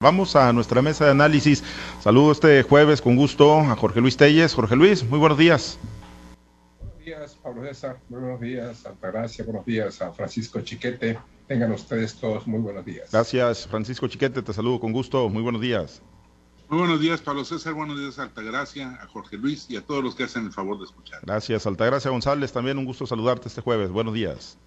Vamos a nuestra mesa de análisis. Saludo este jueves con gusto a Jorge Luis Telles. Jorge Luis, muy buenos días. Buenos días, Pablo César. Muy buenos días, Altagracia. Buenos días a Francisco Chiquete. Tengan ustedes todos muy buenos días. Gracias, Francisco Chiquete. Te saludo con gusto. Muy buenos días. Muy buenos días, Pablo César. Buenos días, Altagracia, a Jorge Luis y a todos los que hacen el favor de escuchar. Gracias, Altagracia González. También un gusto saludarte este jueves. Buenos días.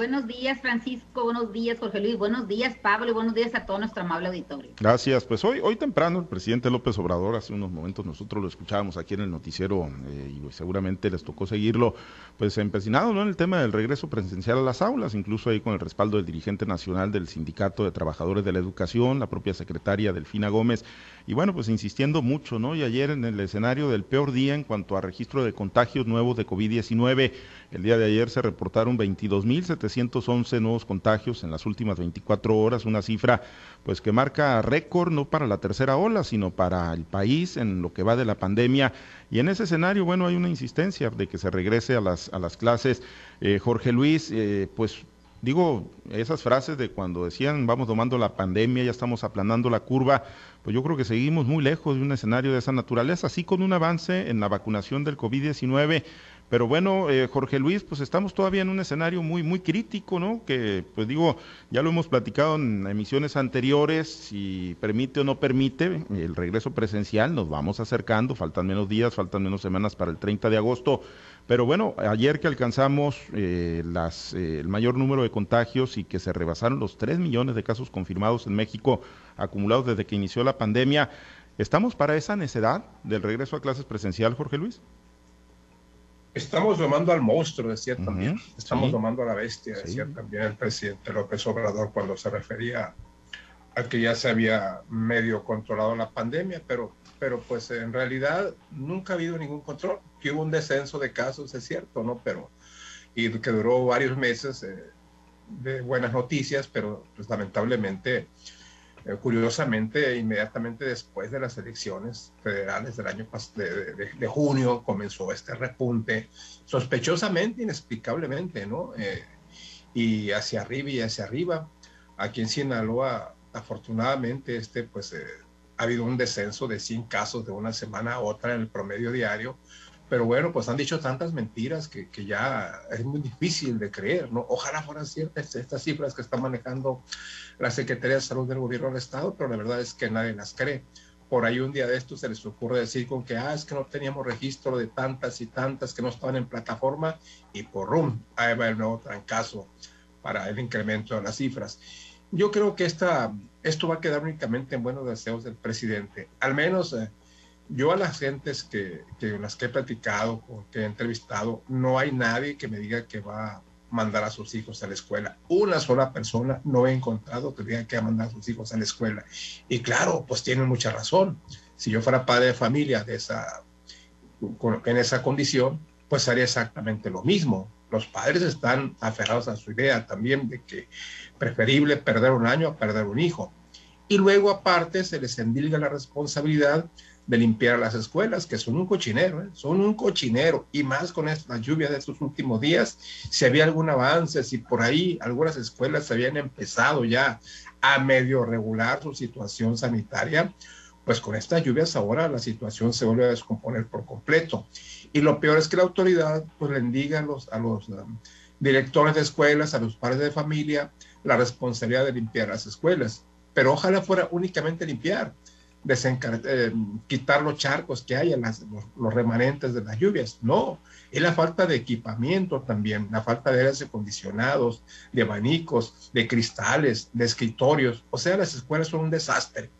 Buenos días, Francisco. Buenos días, Jorge Luis. Buenos días, Pablo. Y buenos días a todo nuestro amable auditorio. Gracias. Pues hoy, hoy temprano, el presidente López Obrador, hace unos momentos nosotros lo escuchábamos aquí en el noticiero eh, y seguramente les tocó seguirlo, pues empecinado ¿no? en el tema del regreso presencial a las aulas, incluso ahí con el respaldo del dirigente nacional del Sindicato de Trabajadores de la Educación, la propia secretaria Delfina Gómez, y bueno, pues insistiendo mucho, ¿no? Y ayer en el escenario del peor día en cuanto a registro de contagios nuevos de COVID-19, el día de ayer se reportaron 22.711 nuevos contagios en las últimas 24 horas, una cifra pues que marca récord no para la tercera ola, sino para el país en lo que va de la pandemia. Y en ese escenario, bueno, hay una insistencia de que se regrese a las, a las clases. Eh, Jorge Luis, eh, pues digo, esas frases de cuando decían vamos tomando la pandemia, ya estamos aplanando la curva, pues yo creo que seguimos muy lejos de un escenario de esa naturaleza, así con un avance en la vacunación del COVID-19 pero bueno, eh, Jorge Luis, pues estamos todavía en un escenario muy, muy crítico, ¿no? Que, pues digo, ya lo hemos platicado en emisiones anteriores, si permite o no permite el regreso presencial, nos vamos acercando, faltan menos días, faltan menos semanas para el 30 de agosto. Pero bueno, ayer que alcanzamos eh, las, eh, el mayor número de contagios y que se rebasaron los 3 millones de casos confirmados en México acumulados desde que inició la pandemia, ¿estamos para esa necedad del regreso a clases presencial, Jorge Luis? Estamos domando al monstruo, decía también. Estamos domando a la bestia, decía también el presidente López Obrador cuando se refería a que ya se había medio controlado la pandemia, pero, pero pues en realidad nunca ha habido ningún control. Que hubo un descenso de casos, es cierto, ¿no? Pero, y que duró varios meses eh, de buenas noticias, pero pues lamentablemente eh, curiosamente, inmediatamente después de las elecciones federales del año de, de, junio comenzó este repunte, sospechosamente, inexplicablemente, ¿no? Eh, y hacia arriba y hacia arriba. Aquí en Sinaloa, afortunadamente, este, pues, eh, ha habido un descenso de 100 casos de una semana a otra en el promedio diario, pero bueno, pues han dicho tantas mentiras que, que, ya es muy difícil de creer, ¿no? Ojalá fueran ciertas estas cifras que está manejando la Secretaría de Salud del Gobierno del Estado, pero la verdad es que nadie las cree. Por ahí un día de estos se les ocurre decir con que, ah, es que no teníamos registro de tantas y tantas que no estaban en plataforma y por rum, ahí va el nuevo trancazo para el incremento de las cifras. Yo creo que esta, esto va a quedar únicamente en buenos deseos del presidente. Al menos eh, yo a las gentes que, que las que he platicado o que he entrevistado, no hay nadie que me diga que va a mandar a sus hijos a la escuela. Una sola persona no he encontrado que diga que va a mandar a sus hijos a la escuela. Y claro, pues tienen mucha razón. Si yo fuera padre de familia de esa, en esa condición, pues haría exactamente lo mismo. Los padres están aferrados a su idea también de que preferible perder un año a perder un hijo. Y luego aparte se les endilga la responsabilidad de limpiar las escuelas, que son un cochinero, ¿eh? son un cochinero, y más con esta lluvia de estos últimos días, si había algún avance, si por ahí algunas escuelas habían empezado ya a medio regular su situación sanitaria, pues con estas lluvias ahora la situación se vuelve a descomponer por completo. Y lo peor es que la autoridad pues le indiga a los, a los um, directores de escuelas, a los padres de familia, la responsabilidad de limpiar las escuelas. Pero ojalá fuera únicamente limpiar eh, quitar los charcos que hay, en los, los, remanentes de las lluvias. No, es la falta de equipamiento también, la falta de aires acondicionados, de abanicos, de cristales, de escritorios. O sea, las escuelas son un desastre.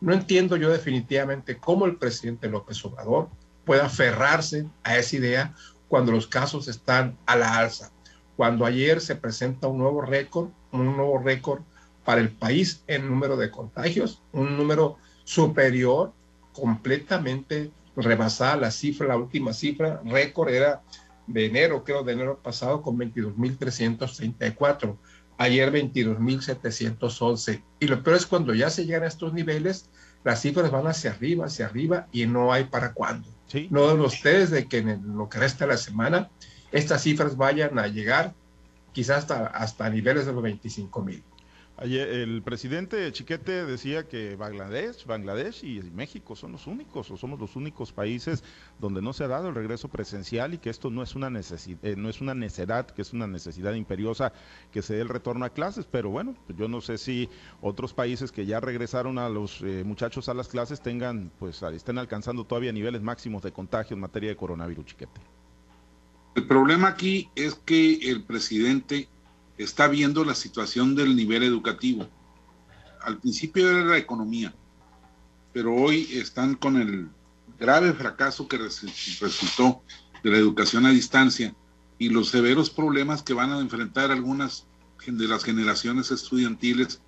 No entiendo yo definitivamente cómo el presidente López Obrador puede aferrarse a esa idea cuando los casos están a la alza. Cuando ayer se presenta un nuevo récord, un nuevo récord para el país en número de contagios, un número superior, completamente rebasada la cifra, la última cifra, récord era de enero, creo, de enero pasado con 22.334, ayer 22.711. Y lo peor es cuando ya se llegan a estos niveles, las cifras van hacia arriba, hacia arriba y no hay para cuándo. No de ustedes de que en lo que resta de la semana estas cifras vayan a llegar quizás hasta, hasta niveles de los 25 mil. El presidente Chiquete decía que Bangladesh, Bangladesh y México son los únicos, o somos los únicos países donde no se ha dado el regreso presencial y que esto no es una necesidad, eh, no es una necedad, que es una necesidad imperiosa que se dé el retorno a clases. Pero bueno, yo no sé si otros países que ya regresaron a los eh, muchachos a las clases tengan, pues, estén alcanzando todavía niveles máximos de contagio en materia de coronavirus, Chiquete. El problema aquí es que el presidente está viendo la situación del nivel educativo. Al principio era la economía, pero hoy están con el grave fracaso que resultó de la educación a distancia y los severos problemas que van a enfrentar algunas de las generaciones estudiantiles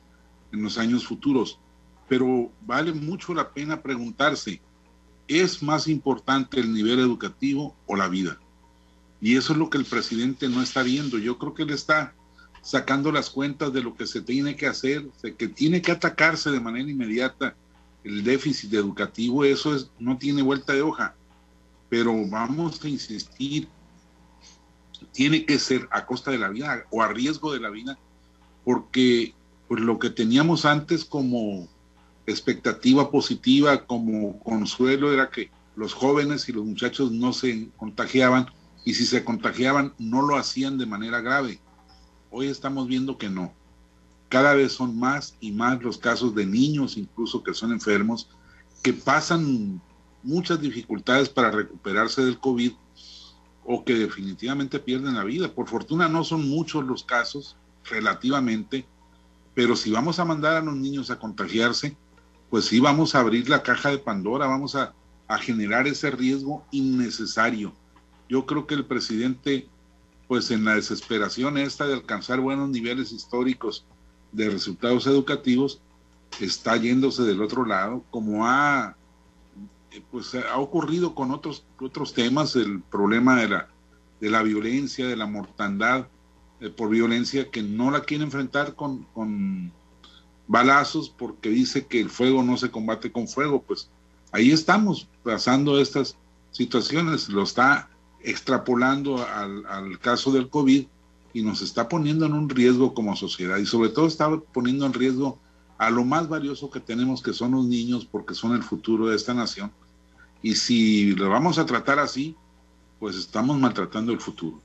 en los años futuros. Pero vale mucho la pena preguntarse, ¿es más importante el nivel educativo o la vida? Y eso es lo que el presidente no está viendo. Yo creo que él está sacando las cuentas de lo que se tiene que hacer, que tiene que atacarse de manera inmediata el déficit educativo, eso es, no tiene vuelta de hoja. Pero vamos a insistir, tiene que ser a costa de la vida o a riesgo de la vida, porque pues lo que teníamos antes como expectativa positiva, como consuelo, era que los jóvenes y los muchachos no se contagiaban y si se contagiaban no lo hacían de manera grave Hoy estamos viendo que no. Cada vez son más y más los casos de niños incluso que son enfermos, que pasan muchas dificultades para recuperarse del COVID o que definitivamente pierden la vida. Por fortuna no son muchos los casos relativamente, pero si vamos a mandar a los niños a contagiarse, pues sí vamos a abrir la caja de Pandora, vamos a, a generar ese riesgo innecesario. Yo creo que el presidente pues en la desesperación esta de alcanzar buenos niveles históricos de resultados educativos, está yéndose del otro lado, como ha, eh, pues, ha ocurrido con otros, otros temas, el problema de la, de la violencia, de la mortandad eh, por violencia, que no la quiere enfrentar con, con balazos porque dice que el fuego no se combate con fuego, pues ahí estamos pasando estas situaciones, lo está extrapolando al, caso del COVID y nos está poniendo en un riesgo como sociedad y sobre todo está poniendo en riesgo a lo más valioso que tenemos que son los niños porque son el futuro de esta nación. Y si lo vamos a tratar así, pues estamos maltratando el futuro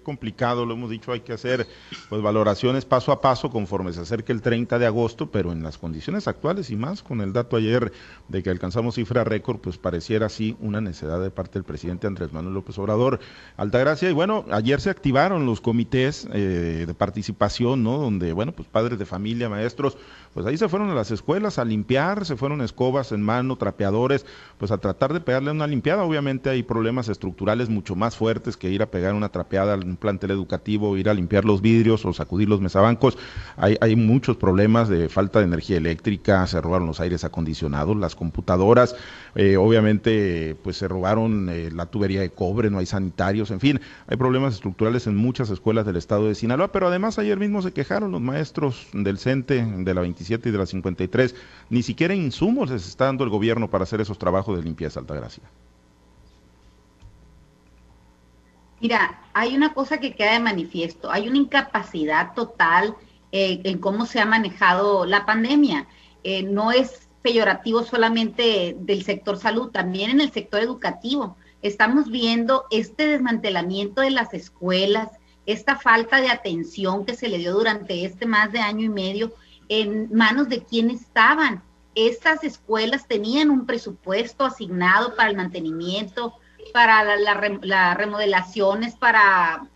complicado, lo hemos dicho, hay que hacer pues valoraciones paso a paso conforme se acerque el 30 de agosto, pero en las condiciones actuales y más con el dato ayer de que alcanzamos cifra récord, pues pareciera así una necesidad de parte del presidente Andrés Manuel López Obrador. Altagracia, y bueno, ayer se activaron los comités eh, de participación, ¿no? Donde, bueno, pues padres de familia, maestros, pues ahí se fueron a las escuelas a limpiar, se fueron escobas en mano, trapeadores, pues a tratar de pegarle una limpiada. Obviamente hay problemas estructurales mucho más fuertes que ir a pegar una trapeada un plantel educativo, ir a limpiar los vidrios o sacudir los mesabancos. Hay, hay muchos problemas de falta de energía eléctrica, se robaron los aires acondicionados, las computadoras, eh, obviamente pues se robaron eh, la tubería de cobre, no hay sanitarios, en fin, hay problemas estructurales en muchas escuelas del estado de Sinaloa, pero además ayer mismo se quejaron los maestros del CENTE de la 27 y de la 53, ni siquiera insumos les está dando el gobierno para hacer esos trabajos de limpieza, Altagracia. Mira, hay una cosa que queda de manifiesto, hay una incapacidad total eh, en cómo se ha manejado la pandemia. Eh, no es peyorativo solamente del sector salud, también en el sector educativo. Estamos viendo este desmantelamiento de las escuelas, esta falta de atención que se le dio durante este más de año y medio en manos de quienes estaban. Estas escuelas tenían un presupuesto asignado para el mantenimiento, para las remodelaciones, para,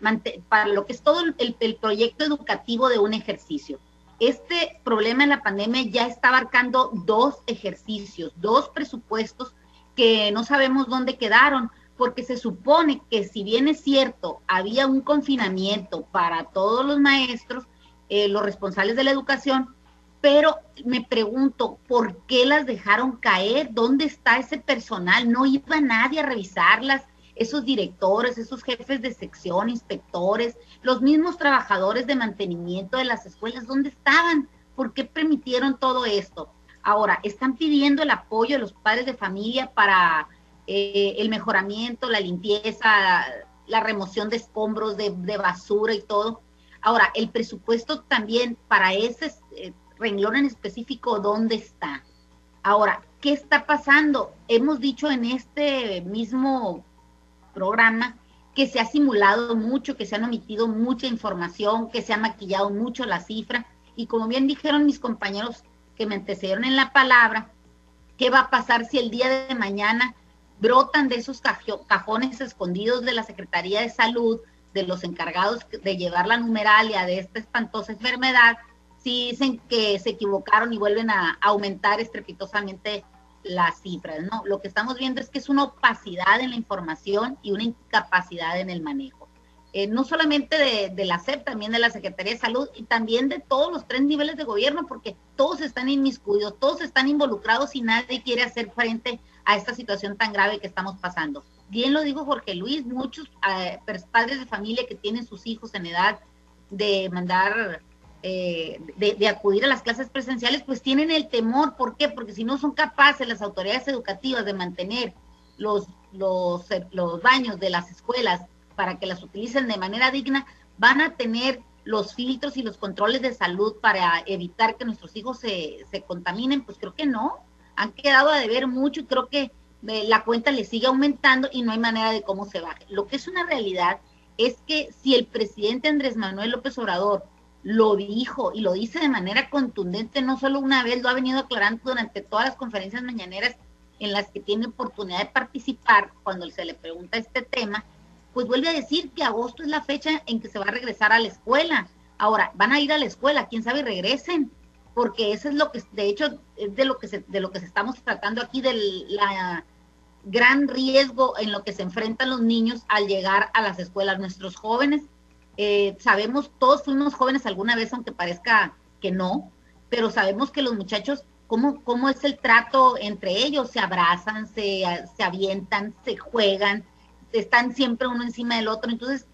para lo que es todo el, el, proyecto educativo de un ejercicio. Este problema en la pandemia ya está abarcando dos ejercicios, dos presupuestos que no sabemos dónde quedaron, porque se supone que si bien es cierto, había un confinamiento para todos los maestros, eh, los responsables de la educación, pero me pregunto, ¿por qué las dejaron caer? ¿Dónde está ese personal? No iba nadie a revisarlas, esos directores, esos jefes de sección, inspectores, los mismos trabajadores de mantenimiento de las escuelas, ¿dónde estaban? ¿Por qué permitieron todo esto? Ahora, están pidiendo el apoyo de los padres de familia para eh, el mejoramiento, la limpieza, la remoción de escombros, de basura y todo Ahora, el presupuesto también para ese eh, renglón en específico, ¿dónde está? Ahora, ¿qué está pasando? Hemos dicho en este mismo programa que se ha simulado mucho, que se han omitido mucha información, que se ha maquillado mucho la cifra. Y como bien dijeron mis compañeros que me antecedieron en la palabra, ¿qué va a pasar si el día de mañana brotan de esos cajones escondidos de la Secretaría de Salud, de los encargados de llevar la numeralia de esta espantosa enfermedad, si dicen que se equivocaron y vuelven a aumentar estrepitosamente las cifras, ¿no? Lo que estamos viendo es que es una opacidad en la información y una incapacidad en el manejo. Eh, no solamente de, la SEP, también de la Secretaría de Salud y también de todos los tres niveles de gobierno, porque todos están inmiscuidos, todos están involucrados y nadie quiere hacer frente a esta situación tan grave que estamos pasando. Bien lo dijo Jorge Luis, muchos eh, padres de familia que tienen sus hijos en edad de mandar eh, de, acudir a las clases presenciales, pues tienen el temor. ¿Por qué? Porque si no son capaces las autoridades educativas de mantener los, los, los baños de las escuelas para que las utilicen de manera digna, van a tener los filtros y los controles de salud para evitar que nuestros hijos se, se contaminen, pues creo que no. Han quedado a deber mucho y creo que eh, la cuenta le sigue aumentando y no hay manera de cómo se baje. Lo que es una realidad es que si el presidente Andrés Manuel López Obrador lo dijo y lo dice de manera contundente, no solo una vez, lo ha venido aclarando durante todas las conferencias mañaneras en las que tiene oportunidad de participar cuando se le pregunta este tema, pues vuelve a decir que agosto es la fecha en que se va a regresar a la escuela. Ahora, van a ir a la escuela, quién sabe regresen, porque eso es lo que, de hecho, es de lo que se, de lo que se estamos tratando aquí, del la gran riesgo en lo que se enfrentan los niños al llegar a las escuelas. Nuestros jóvenes eh, sabemos, todos fuimos jóvenes alguna vez, aunque parezca que no, pero sabemos que los muchachos, ¿cómo, cómo es el trato entre ellos? Se abrazan, se, se avientan, se juegan, están siempre uno encima del otro. Entonces,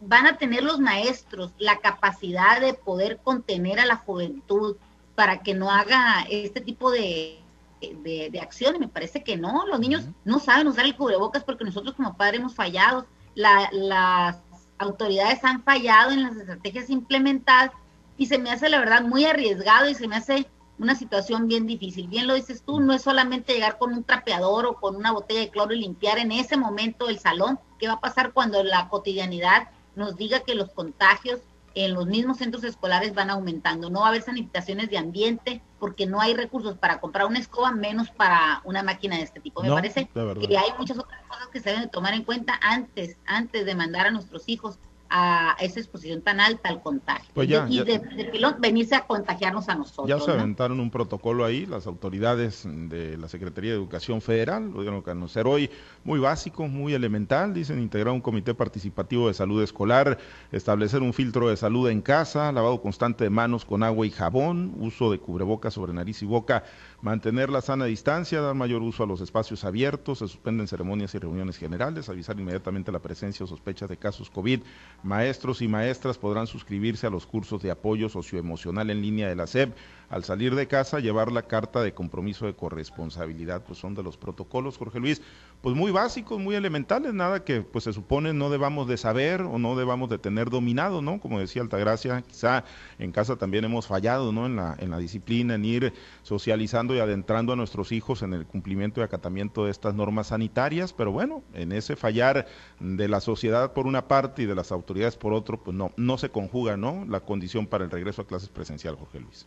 van a tener los maestros la capacidad de poder contener a la juventud para que no haga este tipo de, de, de acciones. Me parece que no, los niños no saben usar el cubrebocas porque nosotros como padres hemos fallado. La, las autoridades han fallado en las estrategias implementadas y se me hace la verdad muy arriesgado y se me hace una situación bien difícil. Bien lo dices tú, no es solamente llegar con un trapeador o con una botella de cloro y limpiar en ese momento el salón. ¿Qué va a pasar cuando la cotidianidad nos diga que los contagios en los mismos centros escolares van aumentando? No va a haber sanitaciones de ambiente porque no hay recursos para comprar una escoba, menos para una máquina de este tipo. Me parece que hay muchas otras cosas que se deben tomar en cuenta antes, antes de mandar a nuestros hijos a esa exposición tan alta al contagio. Pues y de, pilón venirse a contagiarnos a nosotros. Ya se aventaron un protocolo ahí, las autoridades de la Secretaría de Educación Federal, lo dieron a conocer hoy, muy básico, muy elemental, dicen integrar un comité participativo de salud escolar, establecer un filtro de salud en casa, lavado constante de manos con agua y jabón, uso de cubrebocas sobre nariz y boca mantener la sana distancia, dar mayor uso a los espacios abiertos, se suspenden ceremonias y reuniones generales, avisar inmediatamente la presencia o sospecha de casos COVID. Maestros y maestras podrán suscribirse a los cursos de apoyo socioemocional en línea de la SEP. Al salir de casa, llevar la carta de compromiso de corresponsabilidad, pues son de los protocolos, Jorge Luis, pues muy básicos, muy elementales, nada que pues se supone no debamos de saber o no debamos de tener dominado, ¿no? Como decía Altagracia, quizá en casa también hemos fallado, ¿no? En la, disciplina, en ir socializando y adentrando a nuestros hijos en el cumplimiento y acatamiento de estas normas sanitarias, pero bueno, en ese fallar de la sociedad por una parte y de las autoridades por otro, pues no, no se conjuga, ¿no? La condición para el regreso a clases presencial, Jorge Luis.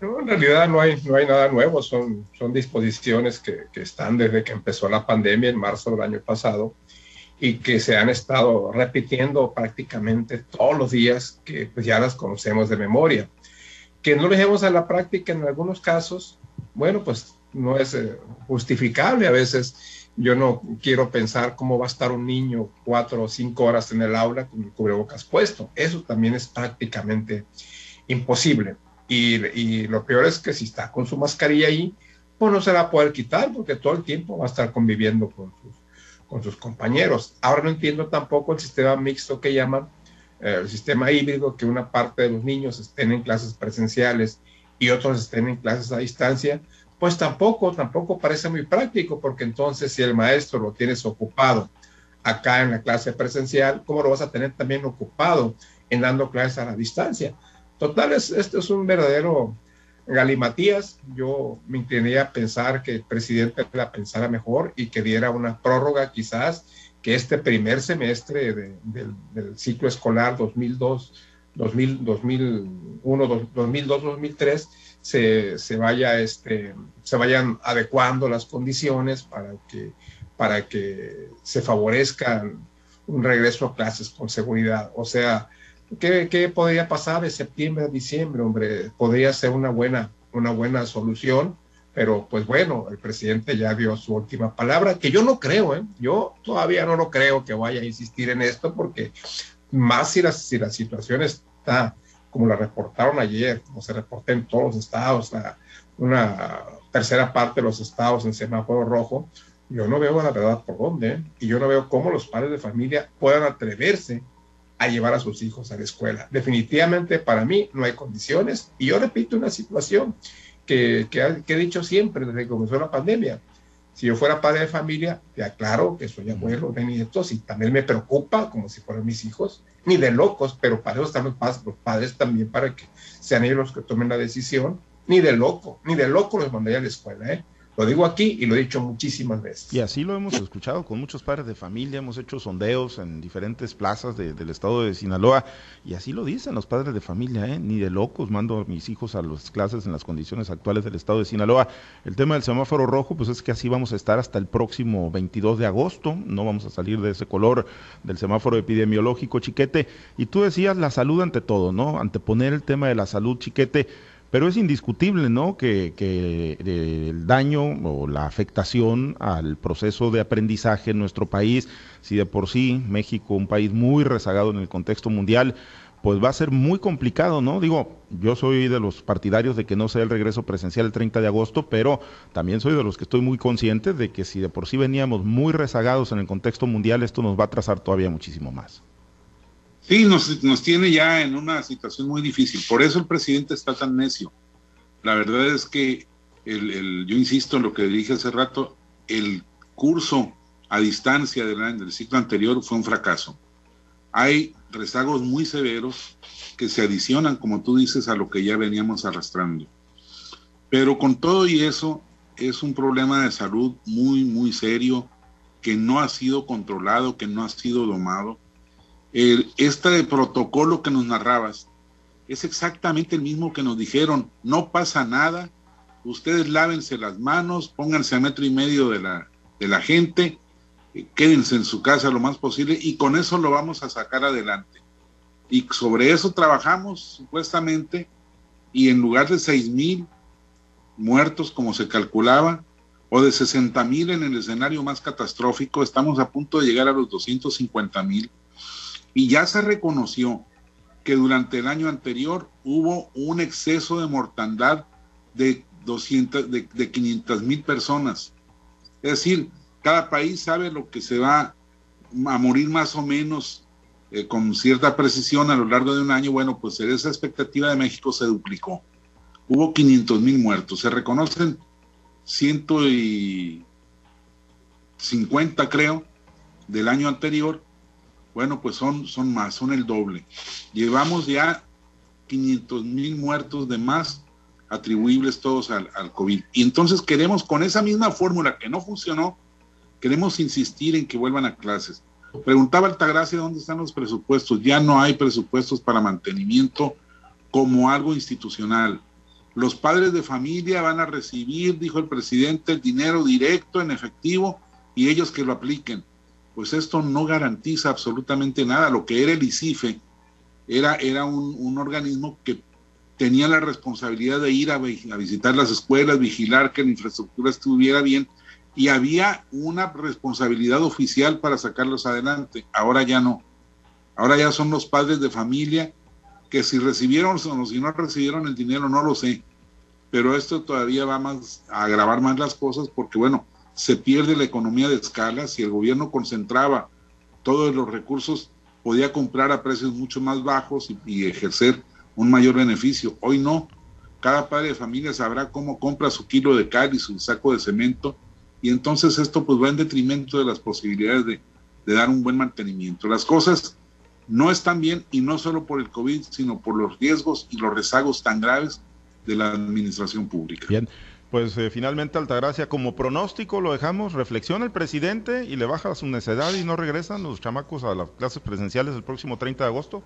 No, en realidad no hay, no hay nada nuevo, son, son disposiciones que, que están desde que empezó la pandemia en marzo del año pasado y que se han estado repitiendo prácticamente todos los días, que pues ya las conocemos de memoria que no lo dejemos a la práctica en algunos casos, bueno, pues no es eh, justificable. A veces yo no quiero pensar cómo va a estar un niño cuatro o cinco horas en el aula con el cubrebocas puesto. Eso también es prácticamente imposible. Y, lo peor es que si está con su mascarilla ahí, pues no se la va a poder quitar porque todo el tiempo va a estar conviviendo con sus, con sus compañeros. Ahora no entiendo tampoco el sistema mixto que llaman, el sistema híbrido, que una parte de los niños estén en clases presenciales y otros estén en clases a distancia, pues tampoco, tampoco parece muy práctico, porque entonces si el maestro lo tienes ocupado acá en la clase presencial, ¿cómo lo vas a tener también ocupado en dando clases a la distancia. Total, esto es un verdadero galimatías. Yo me inclinaría a pensar que el presidente la pensara mejor y que diera una prórroga quizás que este primer semestre del ciclo escolar 2002, 2000, 2001, 2002, 2003 se, se, vaya, este, se vayan adecuando las condiciones para que, para que se favorezca un regreso a clases con seguridad. O sea, ¿qué, qué podría pasar de septiembre a diciembre? Hombre, podría ser una buena, una buena solución pero pues bueno, el presidente ya dio su última palabra, que yo no creo, ¿eh? yo todavía no lo creo que vaya a insistir en esto, porque más si la, si la situación está como la reportaron ayer, como se reportó en todos los estados, una tercera parte de los estados en semáforo rojo, yo no veo la verdad por dónde, ¿eh? y yo no veo cómo los padres de familia puedan atreverse a llevar a sus hijos a la escuela. Definitivamente para mí no hay condiciones, y yo repito una situación, que, he dicho siempre desde que comenzó la pandemia. Si yo fuera padre de familia, te aclaro que soy abuelo de nietos y también me preocupa como si fueran mis hijos, ni de locos, pero para eso están los padres, los padres también para que sean ellos los que tomen la decisión, ni de loco, ni de loco los mandaría a la escuela, ¿eh? Lo digo aquí y lo he dicho muchísimas veces. Y así lo hemos escuchado con muchos padres de familia, hemos hecho sondeos en diferentes plazas del estado de Sinaloa y así lo dicen los padres de familia, ¿eh? ni de locos mando a mis hijos a las clases en las condiciones actuales del estado de Sinaloa. El tema del semáforo rojo, pues es que así vamos a estar hasta el próximo 22 de agosto, no vamos a salir de ese color del semáforo epidemiológico, chiquete. Y tú decías la salud ante todo, ¿no? Anteponer el tema de la salud, chiquete pero es indiscutible, ¿no? Que, eh, el daño o la afectación al proceso de aprendizaje en nuestro país, si de por sí México, un país muy rezagado en el contexto mundial, pues va a ser muy complicado, ¿no? Digo, yo soy de los partidarios de que no sea el regreso presencial el 30 de agosto, pero también soy de los que estoy muy consciente de que si de por sí veníamos muy rezagados en el contexto mundial, esto nos va a atrasar todavía muchísimo más. Sí, nos, tiene ya en una situación muy difícil. Por eso el presidente está tan necio. La verdad es que, el, yo insisto en lo que dije hace rato, el curso a distancia del, del ciclo anterior fue un fracaso. Hay rezagos muy severos que se adicionan, como tú dices, a lo que ya veníamos arrastrando. Pero con todo y eso, es un problema de salud muy, muy serio, que no ha sido controlado, que no ha sido domado este protocolo que nos narrabas es exactamente el mismo que nos dijeron, no pasa nada, ustedes lávense las manos, pónganse a metro y medio de la, de la gente, eh, quédense en su casa lo más posible y con eso lo vamos a sacar adelante. Y sobre eso trabajamos supuestamente y en lugar de seis mil muertos como se calculaba, o de 60 mil en el escenario más catastrófico, estamos a punto de llegar a los 250 mil y ya se reconoció que durante el año anterior hubo un exceso de mortandad de, 200, de, 500 mil personas. Es decir, cada país sabe lo que se va a morir más o menos eh, con cierta precisión a lo largo de un año. Bueno, pues esa expectativa de México se duplicó. Hubo 500 mil muertos. Se reconocen 150, creo, del año anterior bueno, pues son, son más, son el doble. Llevamos ya 500 mil muertos de más atribuibles todos al, al, COVID. Y entonces queremos, con esa misma fórmula que no funcionó, queremos insistir en que vuelvan a clases. Preguntaba Altagracia dónde están los presupuestos. Ya no hay presupuestos para mantenimiento como algo institucional. Los padres de familia van a recibir, dijo el presidente, el dinero directo en efectivo y ellos que lo apliquen pues esto no garantiza absolutamente nada. Lo que era el ICIFE era, era un, organismo que tenía la responsabilidad de ir a, visitar las escuelas, vigilar que la infraestructura estuviera bien y había una responsabilidad oficial para sacarlos adelante. Ahora ya no. Ahora ya son los padres de familia que si recibieron o si no recibieron el dinero no lo sé. Pero esto todavía va más a agravar más las cosas porque bueno, se pierde la economía de escala. Si el gobierno concentraba todos los recursos, podía comprar a precios mucho más bajos y, ejercer un mayor beneficio. Hoy no. Cada padre de familia sabrá cómo compra su kilo de cal y su saco de cemento y entonces esto pues va en detrimento de las posibilidades de, de dar un buen mantenimiento. Las cosas no están bien y no solo por el COVID, sino por los riesgos y los rezagos tan graves de la administración pública. Bien, pues eh, finalmente Altagracia, como pronóstico lo dejamos, reflexiona el presidente y le baja su necedad y no regresan los chamacos a las clases presenciales el próximo 30 de agosto.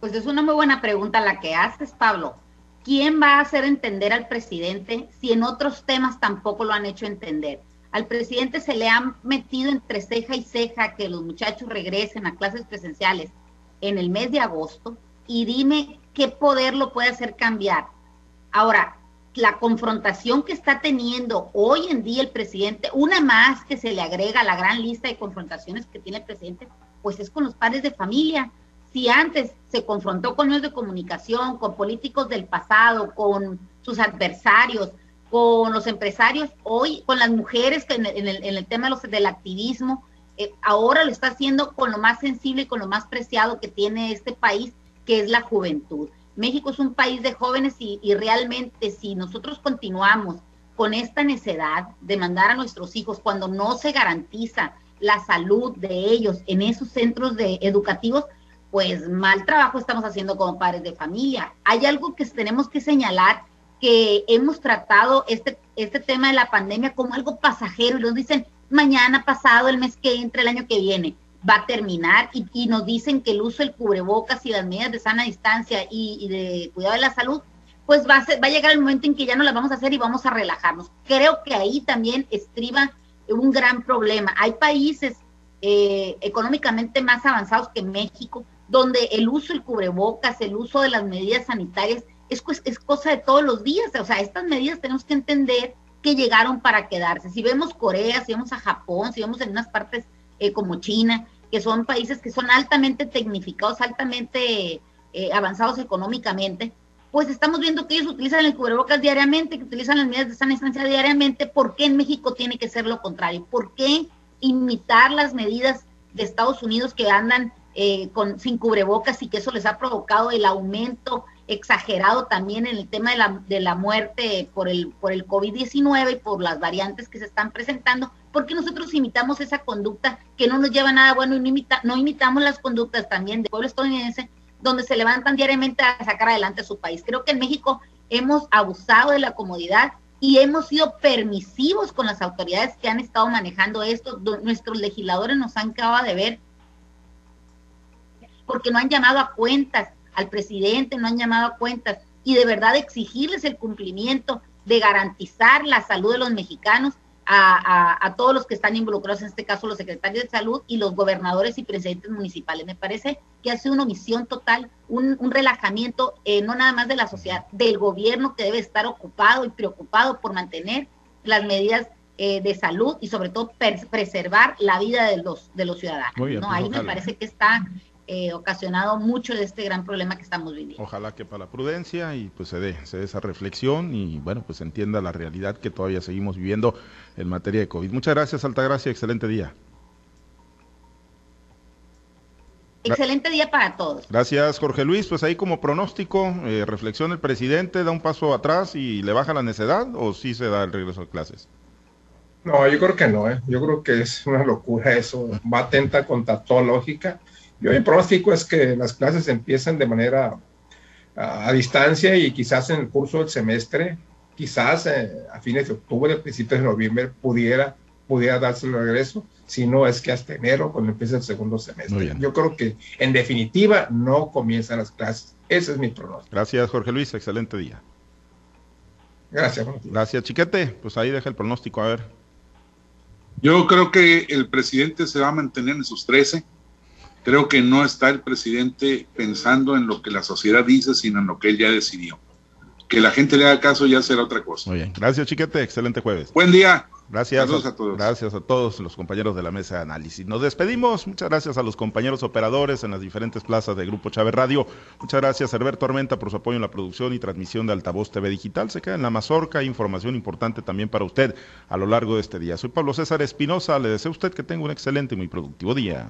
Pues es una muy buena pregunta la que haces, Pablo. ¿Quién va a hacer entender al presidente si en otros temas tampoco lo han hecho entender? Al presidente se le ha metido entre ceja y ceja que los muchachos regresen a clases presenciales en el mes de agosto y dime qué poder lo puede hacer cambiar. Ahora, la confrontación que está teniendo hoy en día el presidente, una más que se le agrega a la gran lista de confrontaciones que tiene el presidente, pues es con los padres de familia si antes se confrontó con medios de comunicación, con políticos del pasado, con sus adversarios, con los empresarios, hoy con las mujeres que en, el, tema del activismo, eh, ahora lo está haciendo con lo más sensible y con lo más preciado que tiene este país, que es la juventud. México es un país de jóvenes y, realmente si nosotros continuamos con esta necedad de mandar a nuestros hijos cuando no se garantiza la salud de ellos en esos centros de educativos, pues mal trabajo estamos haciendo como padres de familia. Hay algo que tenemos que señalar, que hemos tratado este, este tema de la pandemia como algo pasajero y nos dicen mañana pasado, el mes que entra, el año que viene, va a terminar y, nos dicen que el uso del cubrebocas y las medidas de sana distancia y, de cuidado de la salud, pues va a, va a llegar el momento en que ya no las vamos a hacer y vamos a relajarnos. Creo que ahí también estriba un gran problema. Hay países eh, económicamente más avanzados que México donde el uso del cubrebocas, el uso de las medidas sanitarias es, es cosa de todos los días. O sea, estas medidas tenemos que entender que llegaron para quedarse. Si vemos Corea, si vemos a Japón, si vemos en unas partes eh, como China, que son países que son altamente tecnificados, altamente eh, avanzados económicamente, pues estamos viendo que ellos utilizan el cubrebocas diariamente, que utilizan las medidas de sana distancia diariamente. ¿Por qué en México tiene que ser lo contrario? ¿Por qué imitar las medidas de Estados Unidos que andan eh, sin cubrebocas y que eso les ha provocado el aumento exagerado también en el tema de la, de la muerte por el, por el COVID-19 y por las variantes que se están presentando, porque nosotros imitamos esa conducta que no nos lleva a nada bueno y no, imita, no imitamos las conductas también del pueblo estadounidense, donde se levantan diariamente a sacar adelante a su país. Creo que en México hemos abusado de la comodidad y hemos sido permisivos con las autoridades que han estado manejando esto. Nuestros legisladores nos han acabado de ver porque no han llamado a cuentas al presidente, no han llamado a cuentas y de verdad exigirles el cumplimiento de garantizar la salud de los mexicanos a, todos los que están involucrados, en este caso los secretarios de salud y los gobernadores y presidentes municipales. Me parece que ha sido una omisión total, un, relajamiento, eh, no nada más de la sociedad, del gobierno que debe estar ocupado y preocupado por mantener las medidas eh, de salud y sobre todo preservar la vida de los, de los ciudadanos. ¿no? Pues Ahí me parece que está eh, ocasionado mucho de este gran problema que estamos viviendo. Ojalá que para la prudencia y pues se dé, se dé esa reflexión y bueno, pues entienda la realidad que todavía seguimos viviendo en materia de COVID. Muchas gracias, Altagracia, excelente día. Excelente día para todos. Gracias, Jorge Luis. Pues ahí como pronóstico, eh, reflexión el presidente, da un paso atrás y le baja la necedad o sí se da el regreso a clases. No, yo creo que no, ¿eh? yo creo que es una locura eso, va atenta contra toda lógica yo mi pronóstico es que las clases empiecen de manera a, distancia y quizás en el curso del semestre, quizás eh, a fines de octubre, principios de noviembre, pudiera, pudiera darse el regreso, si no es que hasta enero, cuando empiece el segundo semestre. Yo creo que en definitiva no comienzan las clases. Ese es mi pronóstico. Gracias, Jorge Luis. Excelente día. Gracias. Gracias, Chiquete. Pues ahí deja el pronóstico, a ver. Yo creo que el presidente se va a mantener en sus 13 Creo que no está el presidente pensando en lo que la sociedad dice, sino en lo que él ya decidió. Que la gente le haga caso ya será otra cosa. Muy bien. Gracias, Chiquete. Excelente jueves. Buen día. Gracias a, todos. Gracias a todos los compañeros de la mesa de análisis. Nos despedimos. Muchas gracias a los compañeros operadores en las diferentes plazas de Grupo Chávez Radio. Muchas gracias a Herbert Tormenta por su apoyo en la producción y transmisión de Altavoz TV Digital. Se queda en la mazorca. Información importante también para usted a lo largo de este día. Soy Pablo César Espinosa. Le deseo a usted que tenga un excelente y muy productivo día.